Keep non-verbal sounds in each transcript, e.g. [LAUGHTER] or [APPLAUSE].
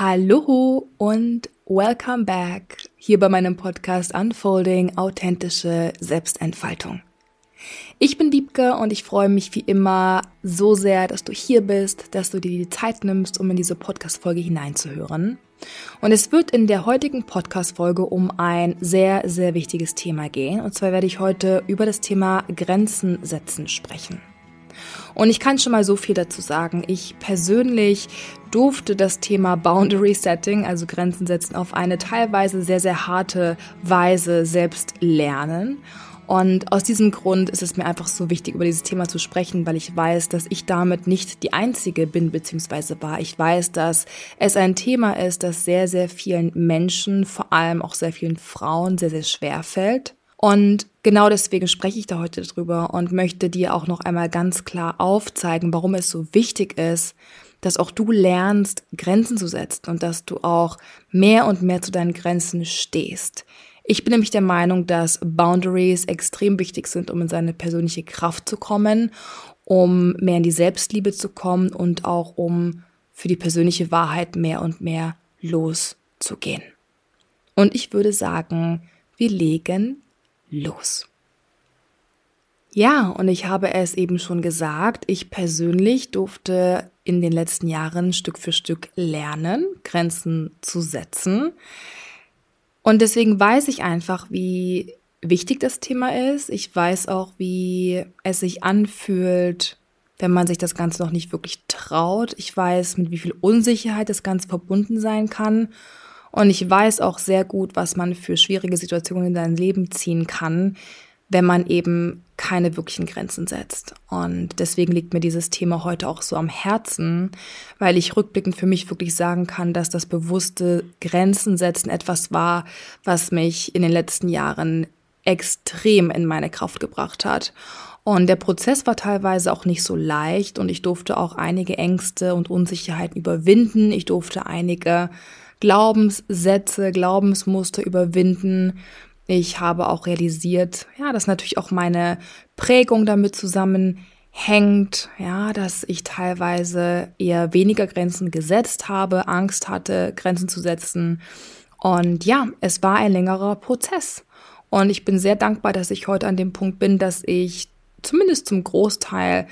Hallo und welcome back hier bei meinem Podcast Unfolding authentische Selbstentfaltung. Ich bin Diebke und ich freue mich wie immer so sehr, dass du hier bist, dass du dir die Zeit nimmst, um in diese Podcast-Folge hineinzuhören. Und es wird in der heutigen Podcast-Folge um ein sehr, sehr wichtiges Thema gehen. Und zwar werde ich heute über das Thema Grenzen setzen sprechen. Und ich kann schon mal so viel dazu sagen. Ich persönlich durfte das Thema Boundary Setting, also Grenzen setzen, auf eine teilweise sehr, sehr harte Weise selbst lernen. Und aus diesem Grund ist es mir einfach so wichtig, über dieses Thema zu sprechen, weil ich weiß, dass ich damit nicht die Einzige bin bzw. war. Ich weiß, dass es ein Thema ist, das sehr, sehr vielen Menschen, vor allem auch sehr vielen Frauen, sehr, sehr schwer fällt. Und genau deswegen spreche ich da heute drüber und möchte dir auch noch einmal ganz klar aufzeigen, warum es so wichtig ist, dass auch du lernst, Grenzen zu setzen und dass du auch mehr und mehr zu deinen Grenzen stehst. Ich bin nämlich der Meinung, dass Boundaries extrem wichtig sind, um in seine persönliche Kraft zu kommen, um mehr in die Selbstliebe zu kommen und auch um für die persönliche Wahrheit mehr und mehr loszugehen. Und ich würde sagen, wir legen los. Ja, und ich habe es eben schon gesagt, ich persönlich durfte in den letzten Jahren Stück für Stück lernen, Grenzen zu setzen. Und deswegen weiß ich einfach, wie wichtig das Thema ist. Ich weiß auch, wie es sich anfühlt, wenn man sich das Ganze noch nicht wirklich traut. Ich weiß, mit wie viel Unsicherheit das Ganze verbunden sein kann. Und ich weiß auch sehr gut, was man für schwierige Situationen in sein Leben ziehen kann, wenn man eben keine wirklichen Grenzen setzt. Und deswegen liegt mir dieses Thema heute auch so am Herzen, weil ich rückblickend für mich wirklich sagen kann, dass das bewusste Grenzen setzen etwas war, was mich in den letzten Jahren extrem in meine Kraft gebracht hat. Und der Prozess war teilweise auch nicht so leicht und ich durfte auch einige Ängste und Unsicherheiten überwinden. Ich durfte einige Glaubenssätze, Glaubensmuster überwinden. Ich habe auch realisiert, ja, dass natürlich auch meine Prägung damit zusammenhängt, ja, dass ich teilweise eher weniger Grenzen gesetzt habe, Angst hatte, Grenzen zu setzen. Und ja, es war ein längerer Prozess. Und ich bin sehr dankbar, dass ich heute an dem Punkt bin, dass ich zumindest zum Großteil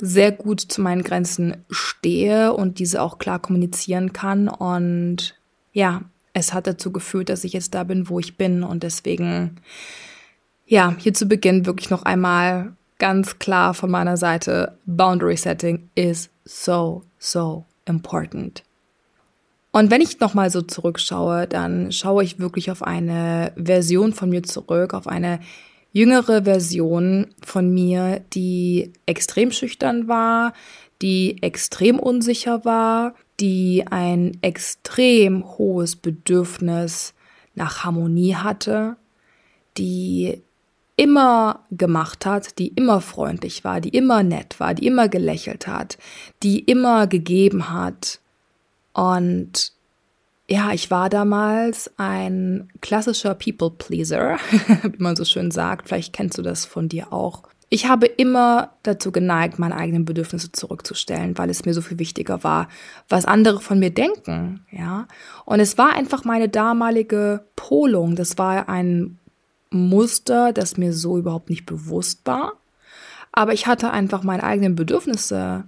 sehr gut zu meinen Grenzen stehe und diese auch klar kommunizieren kann. Und ja, es hat dazu geführt, dass ich jetzt da bin, wo ich bin. Und deswegen, ja, hier zu Beginn wirklich noch einmal ganz klar von meiner Seite, Boundary Setting is so, so important. Und wenn ich nochmal so zurückschaue, dann schaue ich wirklich auf eine Version von mir zurück, auf eine jüngere Version von mir, die extrem schüchtern war, die extrem unsicher war, die ein extrem hohes Bedürfnis nach Harmonie hatte, die immer gemacht hat, die immer freundlich war, die immer nett war, die immer gelächelt hat, die immer gegeben hat. Und ja, ich war damals ein klassischer People Pleaser, [LAUGHS] wie man so schön sagt. Vielleicht kennst du das von dir auch. Ich habe immer dazu geneigt, meine eigenen Bedürfnisse zurückzustellen, weil es mir so viel wichtiger war, was andere von mir denken, ja. Und es war einfach meine damalige Polung. Das war ein Muster, das mir so überhaupt nicht bewusst war. Aber ich hatte einfach meine eigenen Bedürfnisse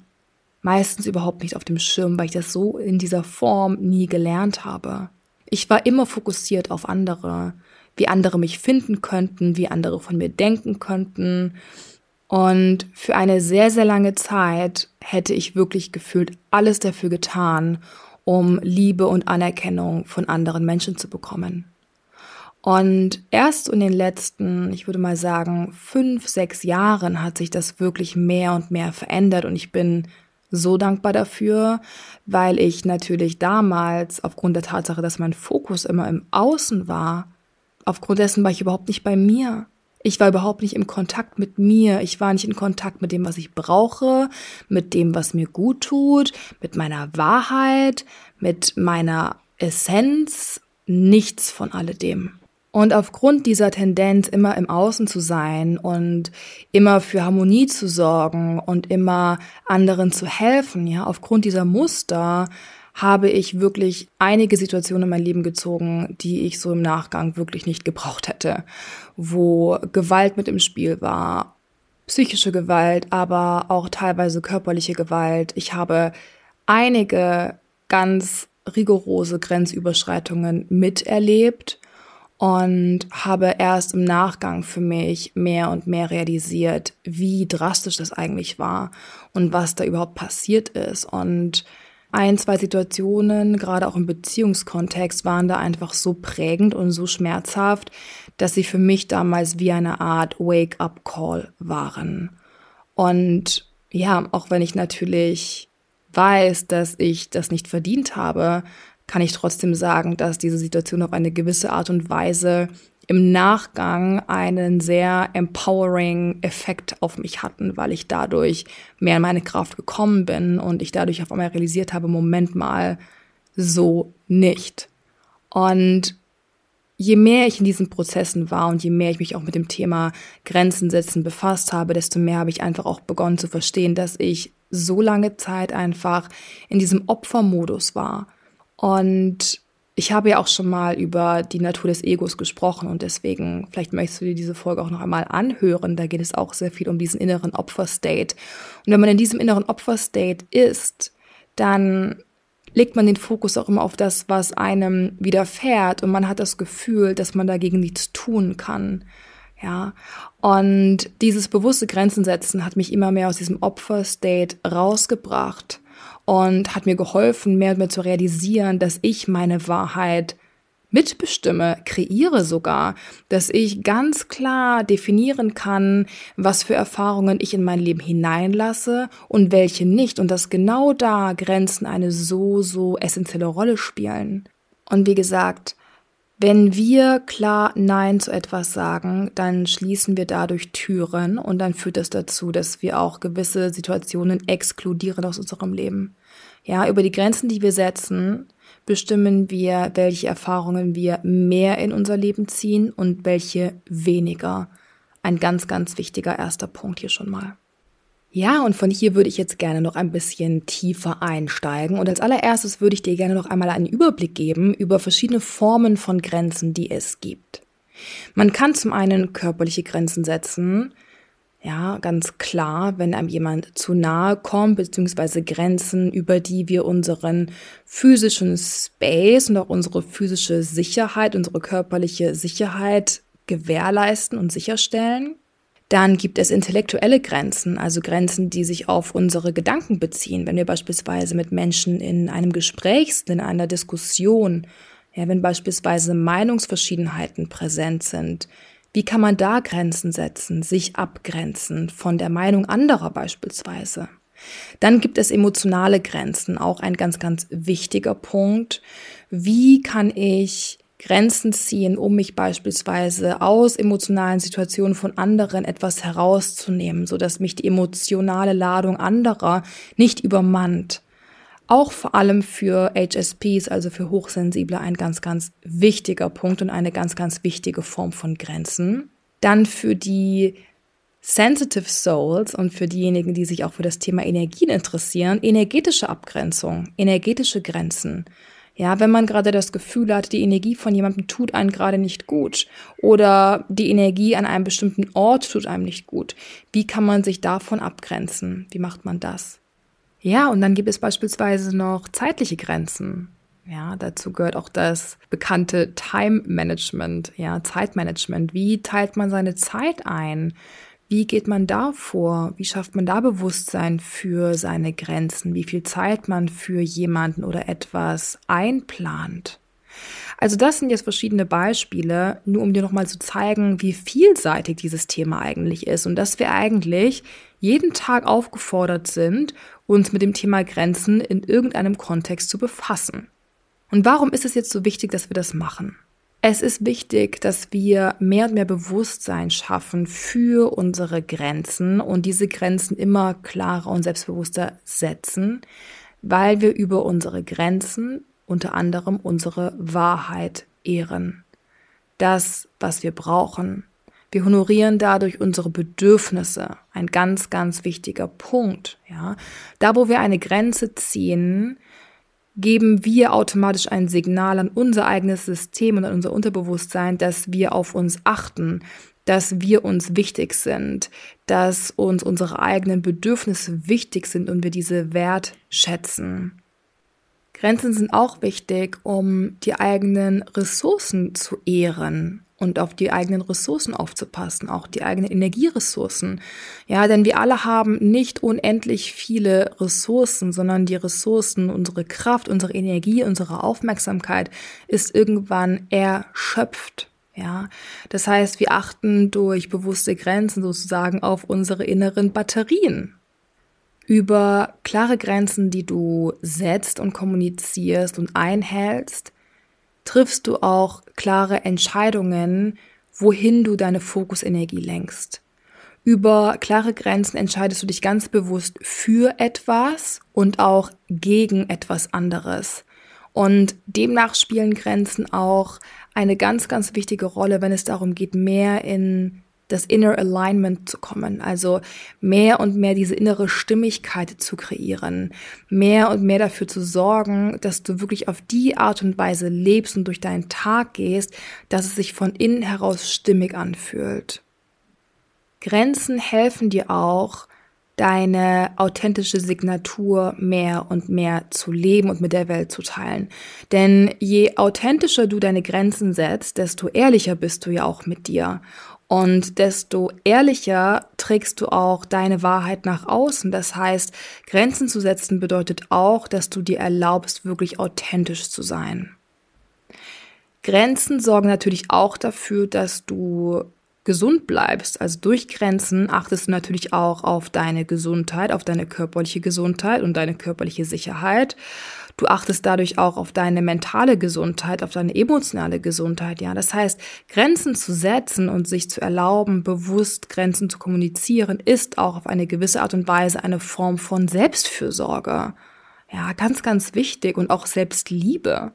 meistens überhaupt nicht auf dem Schirm, weil ich das so in dieser Form nie gelernt habe. Ich war immer fokussiert auf andere, wie andere mich finden könnten, wie andere von mir denken könnten. Und für eine sehr, sehr lange Zeit hätte ich wirklich gefühlt alles dafür getan, um Liebe und Anerkennung von anderen Menschen zu bekommen. Und erst in den letzten, ich würde mal sagen, fünf, sechs Jahren hat sich das wirklich mehr und mehr verändert und ich bin so dankbar dafür, weil ich natürlich damals aufgrund der Tatsache, dass mein Fokus immer im Außen war, Aufgrund dessen war ich überhaupt nicht bei mir. Ich war überhaupt nicht im Kontakt mit mir. Ich war nicht in Kontakt mit dem, was ich brauche, mit dem, was mir gut tut, mit meiner Wahrheit, mit meiner Essenz. Nichts von alledem. Und aufgrund dieser Tendenz, immer im Außen zu sein und immer für Harmonie zu sorgen und immer anderen zu helfen, ja, aufgrund dieser Muster habe ich wirklich einige Situationen in mein Leben gezogen, die ich so im Nachgang wirklich nicht gebraucht hätte, wo Gewalt mit im Spiel war, psychische Gewalt, aber auch teilweise körperliche Gewalt. Ich habe einige ganz rigorose Grenzüberschreitungen miterlebt und habe erst im Nachgang für mich mehr und mehr realisiert, wie drastisch das eigentlich war und was da überhaupt passiert ist. Und ein, zwei Situationen, gerade auch im Beziehungskontext, waren da einfach so prägend und so schmerzhaft, dass sie für mich damals wie eine Art Wake-up-Call waren. Und ja, auch wenn ich natürlich weiß, dass ich das nicht verdient habe, kann ich trotzdem sagen, dass diese Situation auf eine gewisse Art und Weise im Nachgang einen sehr empowering Effekt auf mich hatten, weil ich dadurch mehr in meine Kraft gekommen bin und ich dadurch auf einmal realisiert habe, Moment mal, so nicht. Und je mehr ich in diesen Prozessen war und je mehr ich mich auch mit dem Thema Grenzen setzen befasst habe, desto mehr habe ich einfach auch begonnen zu verstehen, dass ich so lange Zeit einfach in diesem Opfermodus war und ich habe ja auch schon mal über die Natur des Egos gesprochen und deswegen, vielleicht möchtest du dir diese Folge auch noch einmal anhören. Da geht es auch sehr viel um diesen inneren Opferstate. Und wenn man in diesem inneren Opferstate ist, dann legt man den Fokus auch immer auf das, was einem widerfährt und man hat das Gefühl, dass man dagegen nichts tun kann. Ja, und dieses bewusste Grenzen setzen hat mich immer mehr aus diesem Opferstate rausgebracht und hat mir geholfen, mehr und mehr zu realisieren, dass ich meine Wahrheit mitbestimme, kreiere sogar, dass ich ganz klar definieren kann, was für Erfahrungen ich in mein Leben hineinlasse und welche nicht und dass genau da Grenzen eine so, so essentielle Rolle spielen. Und wie gesagt, wenn wir klar Nein zu etwas sagen, dann schließen wir dadurch Türen und dann führt das dazu, dass wir auch gewisse Situationen exkludieren aus unserem Leben. Ja, über die Grenzen, die wir setzen, bestimmen wir, welche Erfahrungen wir mehr in unser Leben ziehen und welche weniger. Ein ganz, ganz wichtiger erster Punkt hier schon mal. Ja, und von hier würde ich jetzt gerne noch ein bisschen tiefer einsteigen. Und als allererstes würde ich dir gerne noch einmal einen Überblick geben über verschiedene Formen von Grenzen, die es gibt. Man kann zum einen körperliche Grenzen setzen, ja, ganz klar, wenn einem jemand zu nahe kommt, beziehungsweise Grenzen, über die wir unseren physischen Space und auch unsere physische Sicherheit, unsere körperliche Sicherheit gewährleisten und sicherstellen. Dann gibt es intellektuelle Grenzen, also Grenzen, die sich auf unsere Gedanken beziehen. Wenn wir beispielsweise mit Menschen in einem Gespräch sind, in einer Diskussion, ja, wenn beispielsweise Meinungsverschiedenheiten präsent sind, wie kann man da Grenzen setzen, sich abgrenzen von der Meinung anderer beispielsweise? Dann gibt es emotionale Grenzen, auch ein ganz, ganz wichtiger Punkt. Wie kann ich Grenzen ziehen, um mich beispielsweise aus emotionalen Situationen von anderen etwas herauszunehmen, so dass mich die emotionale Ladung anderer nicht übermannt. Auch vor allem für HSPs, also für Hochsensible, ein ganz, ganz wichtiger Punkt und eine ganz, ganz wichtige Form von Grenzen. Dann für die Sensitive Souls und für diejenigen, die sich auch für das Thema Energien interessieren, energetische Abgrenzung, energetische Grenzen. Ja, wenn man gerade das Gefühl hat, die Energie von jemandem tut einen gerade nicht gut oder die Energie an einem bestimmten Ort tut einem nicht gut, wie kann man sich davon abgrenzen? Wie macht man das? Ja, und dann gibt es beispielsweise noch zeitliche Grenzen. Ja, dazu gehört auch das bekannte Time Management, ja, Zeitmanagement. Wie teilt man seine Zeit ein? Wie geht man da vor? Wie schafft man da Bewusstsein für seine Grenzen? Wie viel Zeit man für jemanden oder etwas einplant? Also das sind jetzt verschiedene Beispiele, nur um dir nochmal zu zeigen, wie vielseitig dieses Thema eigentlich ist und dass wir eigentlich jeden Tag aufgefordert sind, uns mit dem Thema Grenzen in irgendeinem Kontext zu befassen. Und warum ist es jetzt so wichtig, dass wir das machen? Es ist wichtig, dass wir mehr und mehr Bewusstsein schaffen für unsere Grenzen und diese Grenzen immer klarer und selbstbewusster setzen, weil wir über unsere Grenzen unter anderem unsere Wahrheit ehren. Das, was wir brauchen. Wir honorieren dadurch unsere Bedürfnisse. Ein ganz, ganz wichtiger Punkt, ja. Da, wo wir eine Grenze ziehen, geben wir automatisch ein Signal an unser eigenes System und an unser Unterbewusstsein, dass wir auf uns achten, dass wir uns wichtig sind, dass uns unsere eigenen Bedürfnisse wichtig sind und wir diese wertschätzen. Grenzen sind auch wichtig, um die eigenen Ressourcen zu ehren und auf die eigenen Ressourcen aufzupassen, auch die eigenen Energieressourcen. Ja, denn wir alle haben nicht unendlich viele Ressourcen, sondern die Ressourcen, unsere Kraft, unsere Energie, unsere Aufmerksamkeit ist irgendwann erschöpft. Ja, das heißt, wir achten durch bewusste Grenzen sozusagen auf unsere inneren Batterien. Über klare Grenzen, die du setzt und kommunizierst und einhältst, triffst du auch klare Entscheidungen, wohin du deine Fokusenergie lenkst. Über klare Grenzen entscheidest du dich ganz bewusst für etwas und auch gegen etwas anderes. Und demnach spielen Grenzen auch eine ganz, ganz wichtige Rolle, wenn es darum geht, mehr in das Inner Alignment zu kommen, also mehr und mehr diese innere Stimmigkeit zu kreieren, mehr und mehr dafür zu sorgen, dass du wirklich auf die Art und Weise lebst und durch deinen Tag gehst, dass es sich von innen heraus stimmig anfühlt. Grenzen helfen dir auch, deine authentische Signatur mehr und mehr zu leben und mit der Welt zu teilen. Denn je authentischer du deine Grenzen setzt, desto ehrlicher bist du ja auch mit dir. Und desto ehrlicher trägst du auch deine Wahrheit nach außen. Das heißt, Grenzen zu setzen bedeutet auch, dass du dir erlaubst, wirklich authentisch zu sein. Grenzen sorgen natürlich auch dafür, dass du gesund bleibst. Also durch Grenzen achtest du natürlich auch auf deine Gesundheit, auf deine körperliche Gesundheit und deine körperliche Sicherheit. Du achtest dadurch auch auf deine mentale Gesundheit, auf deine emotionale Gesundheit, ja. Das heißt, Grenzen zu setzen und sich zu erlauben, bewusst Grenzen zu kommunizieren, ist auch auf eine gewisse Art und Weise eine Form von Selbstfürsorge. Ja, ganz, ganz wichtig und auch Selbstliebe.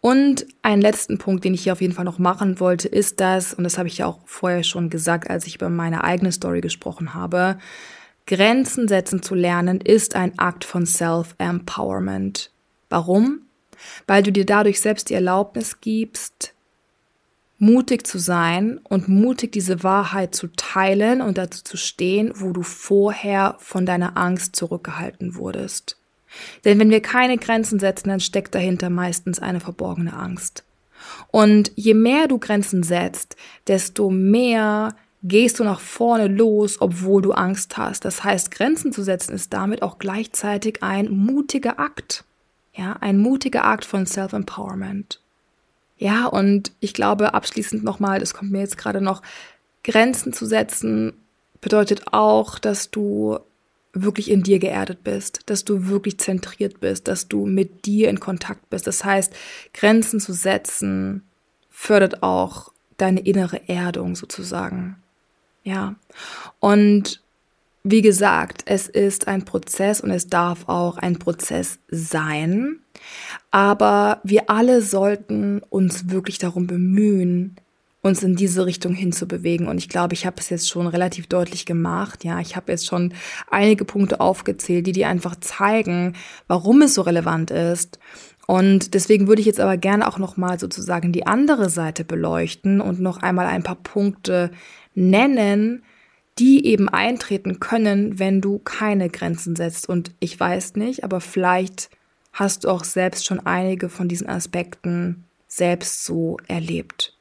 Und einen letzten Punkt, den ich hier auf jeden Fall noch machen wollte, ist das, und das habe ich ja auch vorher schon gesagt, als ich über meine eigene Story gesprochen habe, Grenzen setzen zu lernen ist ein Akt von Self-Empowerment. Warum? Weil du dir dadurch selbst die Erlaubnis gibst, mutig zu sein und mutig diese Wahrheit zu teilen und dazu zu stehen, wo du vorher von deiner Angst zurückgehalten wurdest. Denn wenn wir keine Grenzen setzen, dann steckt dahinter meistens eine verborgene Angst. Und je mehr du Grenzen setzt, desto mehr gehst du nach vorne los, obwohl du Angst hast. Das heißt, Grenzen zu setzen ist damit auch gleichzeitig ein mutiger Akt. Ja, ein mutiger Akt von Self-Empowerment. Ja, und ich glaube abschließend nochmal, das kommt mir jetzt gerade noch, Grenzen zu setzen bedeutet auch, dass du wirklich in dir geerdet bist, dass du wirklich zentriert bist, dass du mit dir in Kontakt bist. Das heißt, Grenzen zu setzen fördert auch deine innere Erdung sozusagen. Ja. Und wie gesagt, es ist ein Prozess und es darf auch ein Prozess sein. Aber wir alle sollten uns wirklich darum bemühen, uns in diese Richtung hinzubewegen. Und ich glaube, ich habe es jetzt schon relativ deutlich gemacht. Ja, ich habe jetzt schon einige Punkte aufgezählt, die dir einfach zeigen, warum es so relevant ist. Und deswegen würde ich jetzt aber gerne auch nochmal sozusagen die andere Seite beleuchten und noch einmal ein paar Punkte nennen, die eben eintreten können, wenn du keine Grenzen setzt. Und ich weiß nicht, aber vielleicht hast du auch selbst schon einige von diesen Aspekten selbst so erlebt.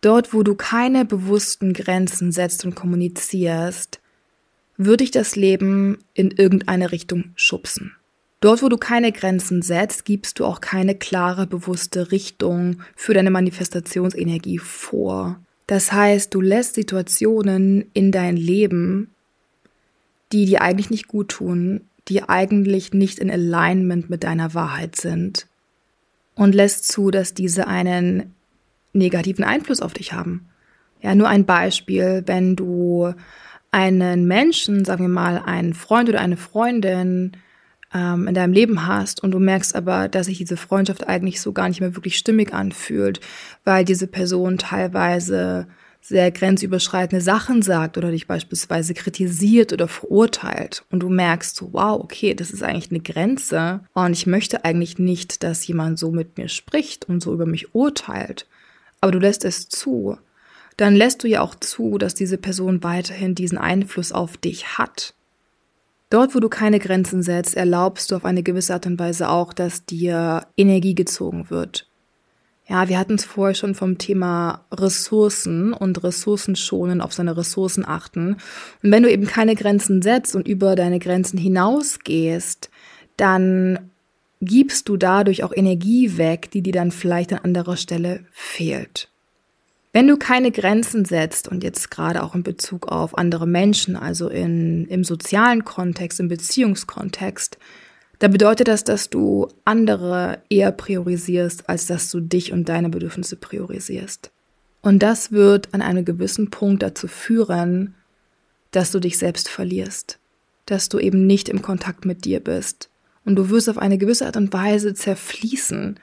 Dort, wo du keine bewussten Grenzen setzt und kommunizierst, würde ich das Leben in irgendeine Richtung schubsen. Dort, wo du keine Grenzen setzt, gibst du auch keine klare, bewusste Richtung für deine Manifestationsenergie vor. Das heißt, du lässt Situationen in dein Leben, die dir eigentlich nicht gut tun, die eigentlich nicht in Alignment mit deiner Wahrheit sind und lässt zu, dass diese einen negativen Einfluss auf dich haben. Ja, nur ein Beispiel, wenn du einen Menschen, sagen wir mal, einen Freund oder eine Freundin ähm, in deinem Leben hast und du merkst aber, dass sich diese Freundschaft eigentlich so gar nicht mehr wirklich stimmig anfühlt, weil diese Person teilweise sehr grenzüberschreitende Sachen sagt oder dich beispielsweise kritisiert oder verurteilt. Und du merkst so, wow, okay, das ist eigentlich eine Grenze. Und ich möchte eigentlich nicht, dass jemand so mit mir spricht und so über mich urteilt, aber du lässt es zu, dann lässt du ja auch zu, dass diese Person weiterhin diesen Einfluss auf dich hat. Dort, wo du keine Grenzen setzt, erlaubst du auf eine gewisse Art und Weise auch, dass dir Energie gezogen wird. Ja, wir hatten es vorher schon vom Thema Ressourcen und Ressourcen schonen, auf seine Ressourcen achten. Und wenn du eben keine Grenzen setzt und über deine Grenzen hinausgehst, dann gibst du dadurch auch Energie weg, die dir dann vielleicht an anderer Stelle fehlt. Wenn du keine Grenzen setzt und jetzt gerade auch in Bezug auf andere Menschen, also in, im sozialen Kontext, im Beziehungskontext, da bedeutet das, dass du andere eher priorisierst, als dass du dich und deine Bedürfnisse priorisierst. Und das wird an einem gewissen Punkt dazu führen, dass du dich selbst verlierst, dass du eben nicht im Kontakt mit dir bist. Und du wirst auf eine gewisse Art und Weise zerfließen,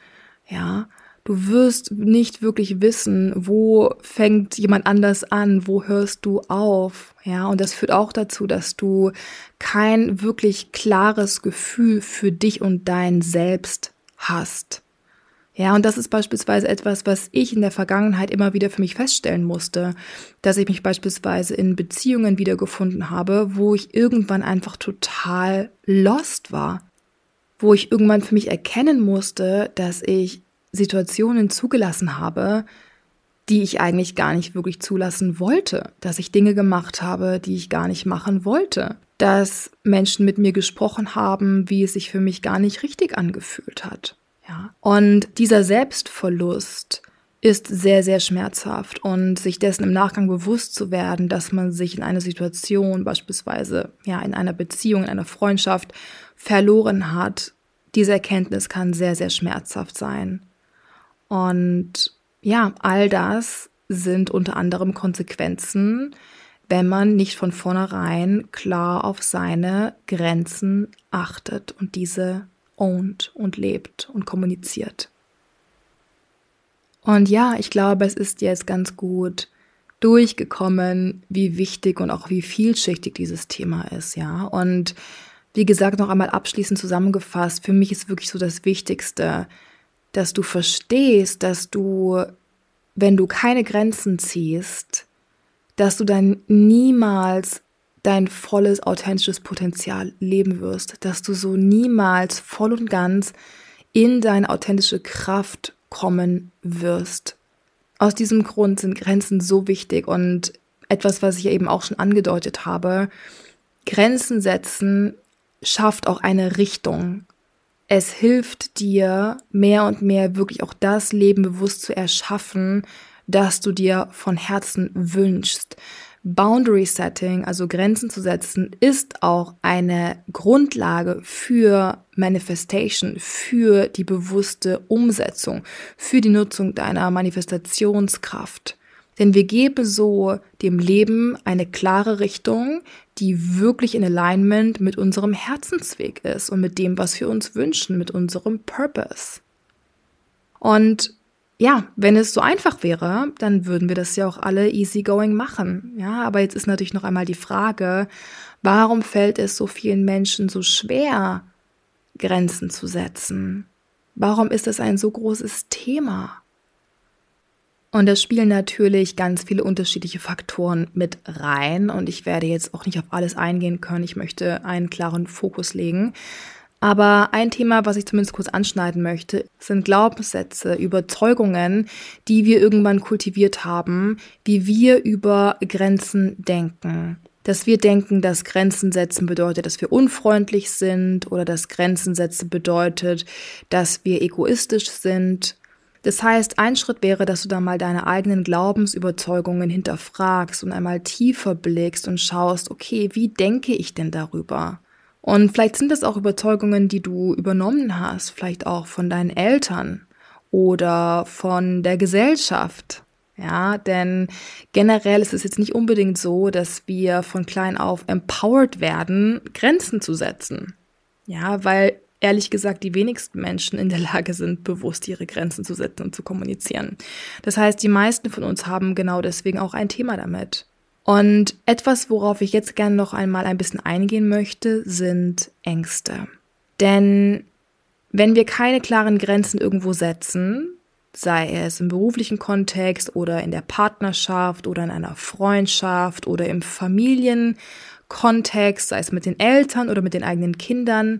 ja, Du wirst nicht wirklich wissen, wo fängt jemand anders an, wo hörst du auf, ja, und das führt auch dazu, dass du kein wirklich klares Gefühl für dich und dein Selbst hast. Ja, und das ist beispielsweise etwas, was ich in der Vergangenheit immer wieder für mich feststellen musste, dass ich mich beispielsweise in Beziehungen wiedergefunden habe, wo ich irgendwann einfach total lost war, wo ich irgendwann für mich erkennen musste, dass ich Situationen zugelassen habe, die ich eigentlich gar nicht wirklich zulassen wollte, dass ich Dinge gemacht habe, die ich gar nicht machen wollte, dass Menschen mit mir gesprochen haben, wie es sich für mich gar nicht richtig angefühlt hat. Ja. Und dieser Selbstverlust ist sehr, sehr schmerzhaft und sich dessen im Nachgang bewusst zu werden, dass man sich in einer Situation, beispielsweise ja in einer Beziehung, in einer Freundschaft verloren hat, diese Erkenntnis kann sehr, sehr schmerzhaft sein. Und ja, all das sind unter anderem Konsequenzen, wenn man nicht von vornherein klar auf seine Grenzen achtet und diese ownt und lebt und kommuniziert. Und ja, ich glaube, es ist jetzt ganz gut durchgekommen, wie wichtig und auch wie vielschichtig dieses Thema ist, ja. Und wie gesagt, noch einmal abschließend zusammengefasst, für mich ist wirklich so das Wichtigste, dass du verstehst, dass du, wenn du keine Grenzen ziehst, dass du dann niemals dein volles, authentisches Potenzial leben wirst, dass du so niemals voll und ganz in deine authentische Kraft kommen wirst. Aus diesem Grund sind Grenzen so wichtig und etwas, was ich eben auch schon angedeutet habe, Grenzen setzen schafft auch eine Richtung es hilft dir mehr und mehr wirklich auch das Leben bewusst zu erschaffen, das du dir von Herzen wünschst. Boundary Setting, also Grenzen zu setzen, ist auch eine Grundlage für Manifestation, für die bewusste Umsetzung, für die Nutzung deiner Manifestationskraft. Denn wir geben so dem Leben eine klare Richtung, die wirklich in Alignment mit unserem Herzensweg ist und mit dem, was wir uns wünschen, mit unserem Purpose. Und ja, wenn es so einfach wäre, dann würden wir das ja auch alle easygoing machen. Ja, aber jetzt ist natürlich noch einmal die Frage, warum fällt es so vielen Menschen so schwer, Grenzen zu setzen? Warum ist es ein so großes Thema? Und da spielen natürlich ganz viele unterschiedliche Faktoren mit rein. Und ich werde jetzt auch nicht auf alles eingehen können. Ich möchte einen klaren Fokus legen. Aber ein Thema, was ich zumindest kurz anschneiden möchte, sind Glaubenssätze, Überzeugungen, die wir irgendwann kultiviert haben, wie wir über Grenzen denken. Dass wir denken, dass Grenzen setzen bedeutet, dass wir unfreundlich sind oder dass Grenzen setzen bedeutet, dass wir egoistisch sind das heißt, ein Schritt wäre, dass du da mal deine eigenen Glaubensüberzeugungen hinterfragst und einmal tiefer blickst und schaust, okay, wie denke ich denn darüber? Und vielleicht sind das auch Überzeugungen, die du übernommen hast, vielleicht auch von deinen Eltern oder von der Gesellschaft. Ja, denn generell ist es jetzt nicht unbedingt so, dass wir von klein auf empowered werden, Grenzen zu setzen. Ja, weil ehrlich gesagt die wenigsten Menschen in der Lage sind, bewusst ihre Grenzen zu setzen und zu kommunizieren. Das heißt, die meisten von uns haben genau deswegen auch ein Thema damit. Und etwas, worauf ich jetzt gerne noch einmal ein bisschen eingehen möchte, sind Ängste. Denn wenn wir keine klaren Grenzen irgendwo setzen, sei es im beruflichen Kontext oder in der Partnerschaft oder in einer Freundschaft oder im Familienkontext, sei es mit den Eltern oder mit den eigenen Kindern,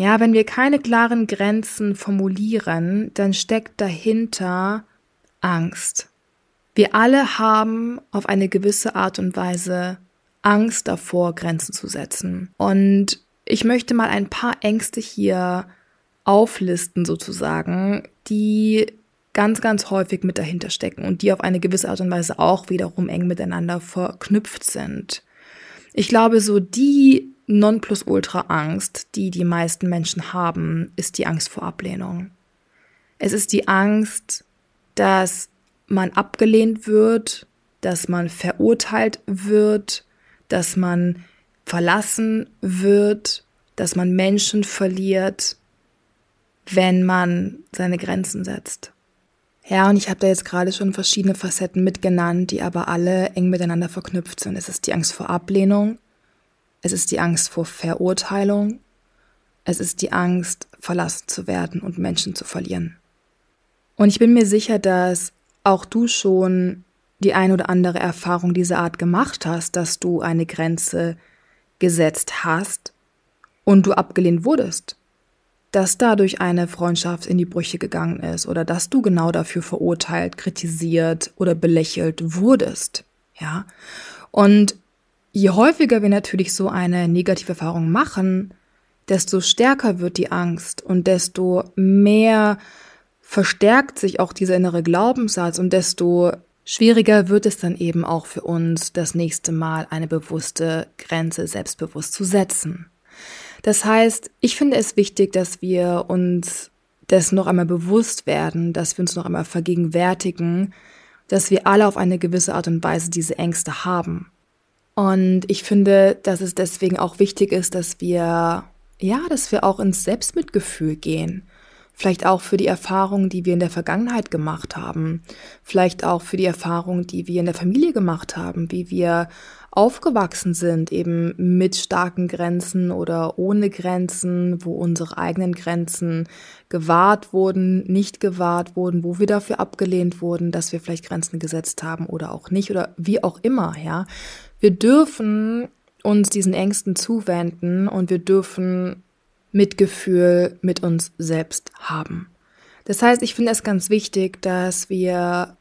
ja, wenn wir keine klaren Grenzen formulieren, dann steckt dahinter Angst. Wir alle haben auf eine gewisse Art und Weise Angst davor, Grenzen zu setzen. Und ich möchte mal ein paar Ängste hier auflisten sozusagen, die ganz, ganz häufig mit dahinter stecken und die auf eine gewisse Art und Weise auch wiederum eng miteinander verknüpft sind. Ich glaube, so die Nonplusultra-Angst, die die meisten Menschen haben, ist die Angst vor Ablehnung. Es ist die Angst, dass man abgelehnt wird, dass man verurteilt wird, dass man verlassen wird, dass man Menschen verliert, wenn man seine Grenzen setzt. Ja, und ich habe da jetzt gerade schon verschiedene Facetten mitgenannt, die aber alle eng miteinander verknüpft sind. Es ist die Angst vor Ablehnung, es ist die Angst vor Verurteilung, es ist die Angst, verlassen zu werden und Menschen zu verlieren. Und ich bin mir sicher, dass auch du schon die ein oder andere Erfahrung dieser Art gemacht hast, dass du eine Grenze gesetzt hast und du abgelehnt wurdest, dass dadurch eine Freundschaft in die Brüche gegangen ist oder dass du genau dafür verurteilt, kritisiert oder belächelt wurdest, ja. Und je häufiger wir natürlich so eine negative Erfahrung machen, desto stärker wird die Angst und desto mehr verstärkt sich auch dieser innere Glaubenssatz und desto schwieriger wird es dann eben auch für uns, das nächste Mal eine bewusste Grenze selbstbewusst zu setzen. Das heißt, ich finde es wichtig, dass wir uns dessen noch einmal bewusst werden, dass wir uns noch einmal vergegenwärtigen, dass wir alle auf eine gewisse Art und Weise diese Ängste haben. Und ich finde, dass es deswegen auch wichtig ist, dass wir, ja, dass wir auch ins Selbstmitgefühl gehen Vielleicht auch für die Erfahrungen, die wir in der Vergangenheit gemacht haben. Vielleicht auch für die Erfahrungen, die wir in der Familie gemacht haben, wie wir aufgewachsen sind, eben mit starken Grenzen oder ohne Grenzen, wo unsere eigenen Grenzen gewahrt wurden, nicht gewahrt wurden, wo wir dafür abgelehnt wurden, dass wir vielleicht Grenzen gesetzt haben oder auch nicht oder wie auch immer, ja. Wir dürfen uns diesen Ängsten zuwenden und wir dürfen Mitgefühl mit uns selbst haben. Das heißt, ich finde es ganz wichtig, dass wir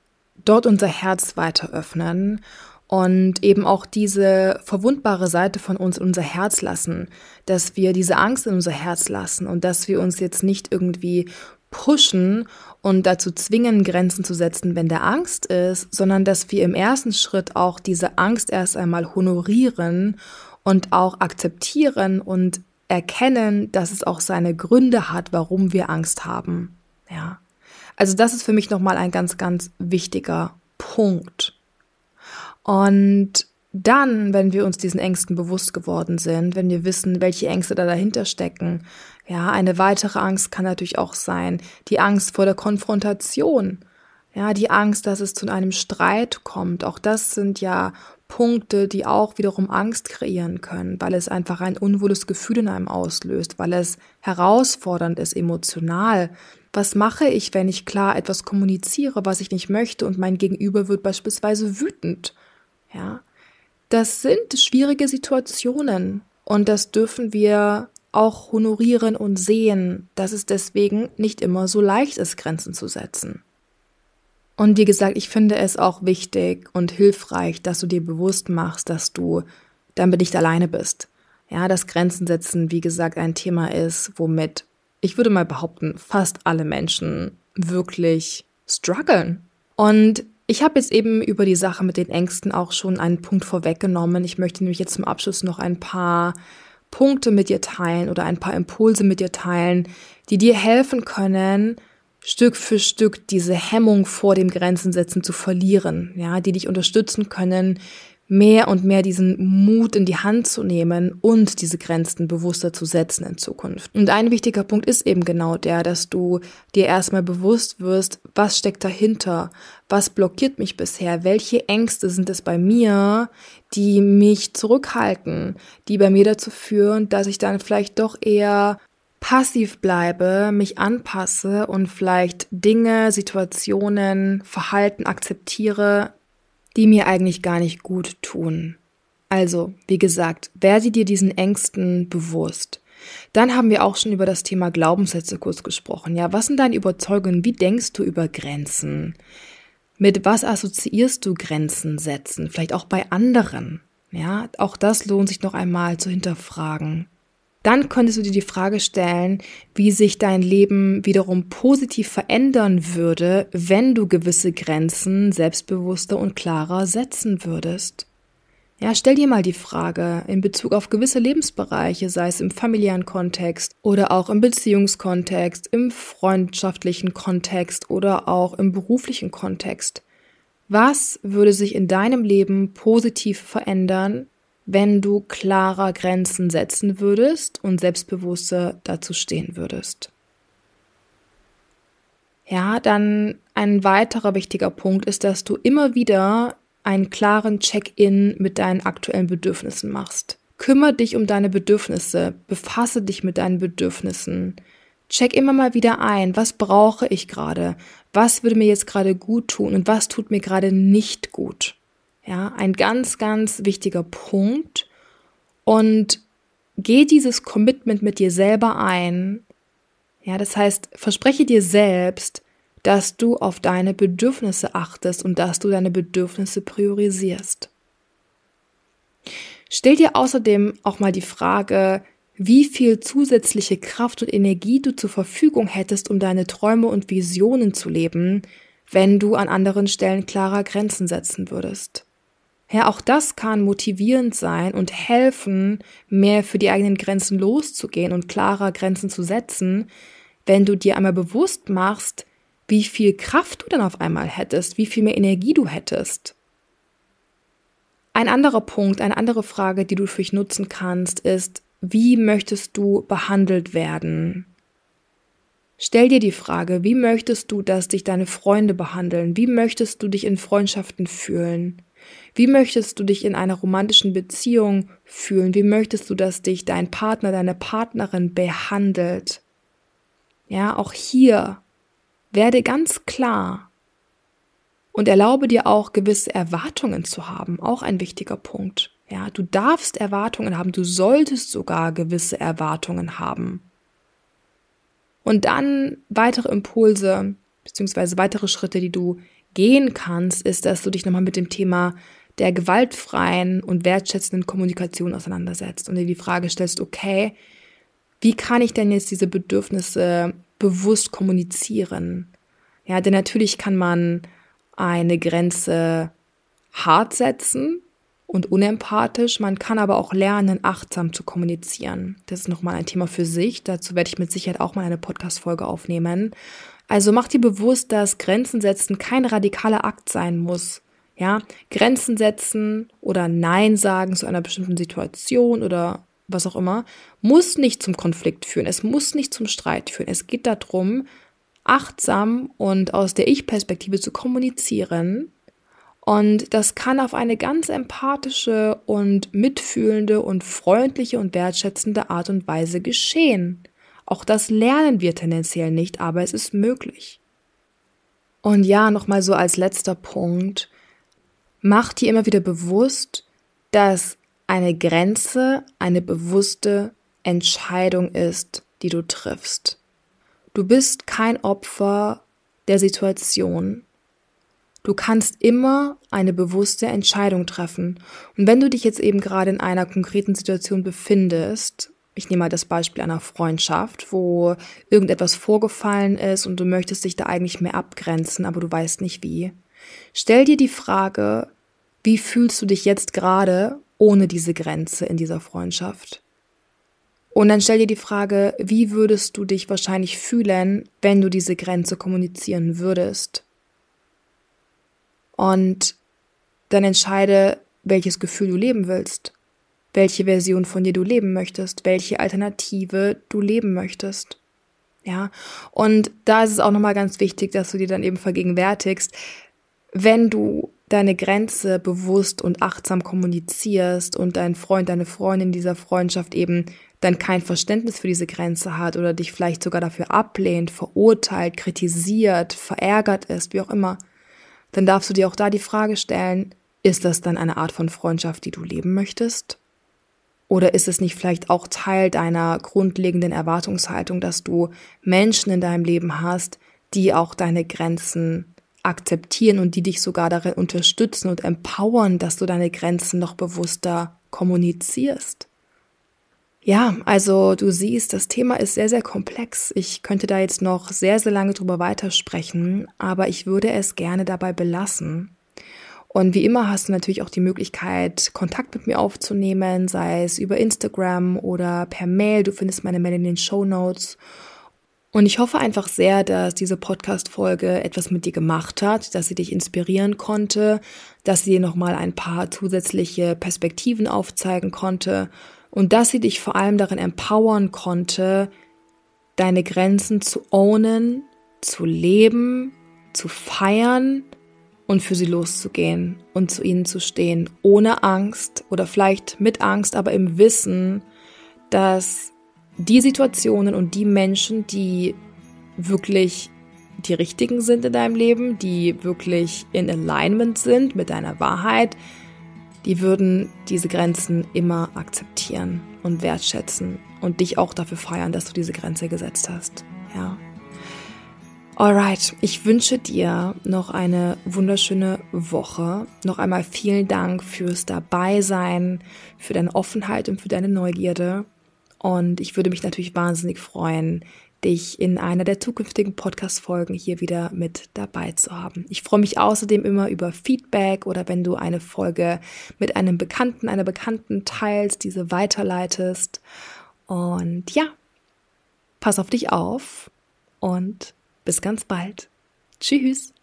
dort unser Herz weiter öffnen und eben auch diese verwundbare Seite von uns in unser Herz lassen, dass wir diese Angst in unser Herz lassen und dass wir uns jetzt nicht irgendwie pushen und dazu zwingen, Grenzen zu setzen, wenn der Angst ist, sondern dass wir im ersten Schritt auch diese Angst erst einmal honorieren und auch akzeptieren und erkennen, dass es auch seine Gründe hat, warum wir Angst haben. Ja. Also das ist für mich nochmal ein ganz, ganz wichtiger Punkt. Und dann, wenn wir uns diesen Ängsten bewusst geworden sind, wenn wir wissen, welche Ängste da dahinter stecken, ja, eine weitere Angst kann natürlich auch sein, die Angst vor der Konfrontation. Ja, die Angst, dass es zu einem Streit kommt. Auch das sind ja Punkte, die auch wiederum Angst kreieren können, weil es einfach ein unwohles Gefühl in einem auslöst, weil es herausfordernd ist, emotional. Was mache ich, wenn ich klar etwas kommuniziere, was ich nicht möchte und mein Gegenüber wird beispielsweise wütend? Ja. Das sind schwierige Situationen und das dürfen wir auch honorieren und sehen, dass es deswegen nicht immer so leicht ist, Grenzen zu setzen. Und wie gesagt, ich finde es auch wichtig und hilfreich, dass du dir bewusst machst, dass du damit nicht alleine bist. Ja, dass Grenzen setzen, wie gesagt, ein Thema ist, womit ich würde mal behaupten, fast alle Menschen wirklich strugglen. Und ich habe jetzt eben über die Sache mit den Ängsten auch schon einen Punkt vorweggenommen. Ich möchte nämlich jetzt zum Abschluss noch ein paar Punkte mit dir teilen oder ein paar Impulse mit dir teilen, die dir helfen können, Stück für Stück diese Hemmung vor dem Grenzensetzen zu verlieren, ja, die dich unterstützen können, mehr und mehr diesen Mut in die Hand zu nehmen und diese Grenzen bewusster zu setzen in Zukunft. Und ein wichtiger Punkt ist eben genau der, dass du dir erstmal bewusst wirst, was steckt dahinter, was blockiert mich bisher, welche Ängste sind es bei mir, die mich zurückhalten, die bei mir dazu führen, dass ich dann vielleicht doch eher passiv bleibe, mich anpasse und vielleicht Dinge, Situationen, Verhalten akzeptiere, die mir eigentlich gar nicht gut tun. Also, wie gesagt, werde dir diesen Ängsten bewusst. Dann haben wir auch schon über das Thema Glaubenssätze kurz gesprochen. Ja, was sind deine Überzeugungen? Wie denkst du über Grenzen? Mit was assoziierst du Grenzen setzen? Vielleicht auch bei anderen. Ja, auch das lohnt sich noch einmal zu hinterfragen. Dann könntest du dir die Frage stellen, wie sich dein Leben wiederum positiv verändern würde, wenn du gewisse Grenzen selbstbewusster und klarer setzen würdest. Ja, stell dir mal die Frage in Bezug auf gewisse Lebensbereiche, sei es im familiären Kontext oder auch im Beziehungskontext, im freundschaftlichen Kontext oder auch im beruflichen Kontext. Was würde sich in deinem Leben positiv verändern, wenn du klarer Grenzen setzen würdest und selbstbewusster dazu stehen würdest. Ja, dann ein weiterer wichtiger Punkt ist, dass du immer wieder einen klaren Check-in mit deinen aktuellen Bedürfnissen machst. Kümmer dich um deine Bedürfnisse, befasse dich mit deinen Bedürfnissen. Check immer mal wieder ein, was brauche ich gerade? Was würde mir jetzt gerade gut tun und was tut mir gerade nicht gut? Ja, ein ganz, ganz wichtiger Punkt. Und geh dieses Commitment mit dir selber ein. Ja, das heißt, verspreche dir selbst, dass du auf deine Bedürfnisse achtest und dass du deine Bedürfnisse priorisierst. Stell dir außerdem auch mal die Frage, wie viel zusätzliche Kraft und Energie du zur Verfügung hättest, um deine Träume und Visionen zu leben, wenn du an anderen Stellen klarer Grenzen setzen würdest. Ja, auch das kann motivierend sein und helfen, mehr für die eigenen Grenzen loszugehen und klarer Grenzen zu setzen, wenn du dir einmal bewusst machst, wie viel Kraft du dann auf einmal hättest, wie viel mehr Energie du hättest. Ein anderer Punkt, eine andere Frage, die du für dich nutzen kannst, ist, wie möchtest du behandelt werden? Stell dir die Frage, wie möchtest du, dass dich deine Freunde behandeln? Wie möchtest du dich in Freundschaften fühlen? Wie möchtest du dich in einer romantischen Beziehung fühlen? Wie möchtest du, dass dich dein Partner, deine Partnerin behandelt? Ja, auch hier werde ganz klar und erlaube dir auch gewisse Erwartungen zu haben, auch ein wichtiger Punkt. Ja, du darfst Erwartungen haben, du solltest sogar gewisse Erwartungen haben. Und dann weitere Impulse beziehungsweise weitere Schritte, die du gehen kannst, ist, dass du dich nochmal mit dem Thema der gewaltfreien und wertschätzenden Kommunikation auseinandersetzt und dir die Frage stellst, okay, wie kann ich denn jetzt diese Bedürfnisse bewusst kommunizieren? Ja, denn natürlich kann man eine Grenze hart setzen und unempathisch. Man kann aber auch lernen, achtsam zu kommunizieren. Das ist nochmal ein Thema für sich. Dazu werde ich mit Sicherheit auch mal eine Podcast-Folge aufnehmen. Also mach dir bewusst, dass Grenzen setzen kein radikaler Akt sein muss. Ja, Grenzen setzen oder Nein sagen zu einer bestimmten Situation oder was auch immer, muss nicht zum Konflikt führen. Es muss nicht zum Streit führen. Es geht darum, achtsam und aus der Ich-Perspektive zu kommunizieren. Und das kann auf eine ganz empathische und mitfühlende und freundliche und wertschätzende Art und Weise geschehen. Auch das lernen wir tendenziell nicht, aber es ist möglich. Und ja, nochmal so als letzter Punkt. Mach dir immer wieder bewusst, dass eine Grenze eine bewusste Entscheidung ist, die du triffst. Du bist kein Opfer der Situation. Du kannst immer eine bewusste Entscheidung treffen. Und wenn du dich jetzt eben gerade in einer konkreten Situation befindest ich nehme mal das Beispiel einer Freundschaft, wo irgendetwas vorgefallen ist und du möchtest dich da eigentlich mehr abgrenzen, aber du weißt nicht wie. Stell dir die Frage, wie fühlst du dich jetzt gerade ohne diese Grenze in dieser Freundschaft? Und dann stell dir die Frage, wie würdest du dich wahrscheinlich fühlen, wenn du diese Grenze kommunizieren würdest? Und dann entscheide, welches Gefühl du leben willst, welche Version von dir du leben möchtest, welche Alternative du leben möchtest. Ja, und da ist es auch nochmal ganz wichtig, dass du dir dann eben vergegenwärtigst, wenn du deine Grenze bewusst und achtsam kommunizierst und dein Freund, deine Freundin dieser Freundschaft eben dann kein Verständnis für diese Grenze hat oder dich vielleicht sogar dafür ablehnt, verurteilt, kritisiert, verärgert ist, wie auch immer, dann darfst du dir auch da die Frage stellen, ist das dann eine Art von Freundschaft, die du leben möchtest? Oder ist es nicht vielleicht auch Teil deiner grundlegenden Erwartungshaltung, dass du Menschen in deinem Leben hast, die auch deine Grenzen akzeptieren und die dich sogar darin unterstützen und empowern, dass du deine Grenzen noch bewusster kommunizierst? Ja, also du siehst, das Thema ist sehr, sehr komplex. Ich könnte da jetzt noch sehr, sehr lange drüber weitersprechen, aber ich würde es gerne dabei belassen. Und wie immer hast du natürlich auch die Möglichkeit, Kontakt mit mir aufzunehmen, sei es über Instagram oder per Mail. Du findest meine Mail in den Show Notes. Und ich hoffe einfach sehr, dass diese Podcast-Folge etwas mit dir gemacht hat, dass sie dich inspirieren konnte, dass sie dir nochmal ein paar zusätzliche Perspektiven aufzeigen konnte und dass sie dich vor allem darin empowern konnte, deine Grenzen zu ownen, zu leben, zu feiern und für sie loszugehen und zu ihnen zu stehen, ohne Angst oder vielleicht mit Angst, aber im Wissen, dass die Situationen und die Menschen, die wirklich die richtigen sind in deinem Leben, die wirklich in Alignment sind mit deiner Wahrheit, die würden diese Grenzen immer akzeptieren und wertschätzen und dich auch dafür feiern, dass du diese Grenze gesetzt hast. Ja. Alright, ich wünsche dir noch eine wunderschöne Woche. Noch einmal vielen Dank fürs Dabeisein, für deine Offenheit und für deine Neugierde. Und ich würde mich natürlich wahnsinnig freuen, dich in einer der zukünftigen Podcast-Folgen hier wieder mit dabei zu haben. Ich freue mich außerdem immer über Feedback oder wenn du eine Folge mit einem Bekannten, einer Bekannten teilst, diese weiterleitest. Und ja, pass auf dich auf und bis ganz bald. Tschüss.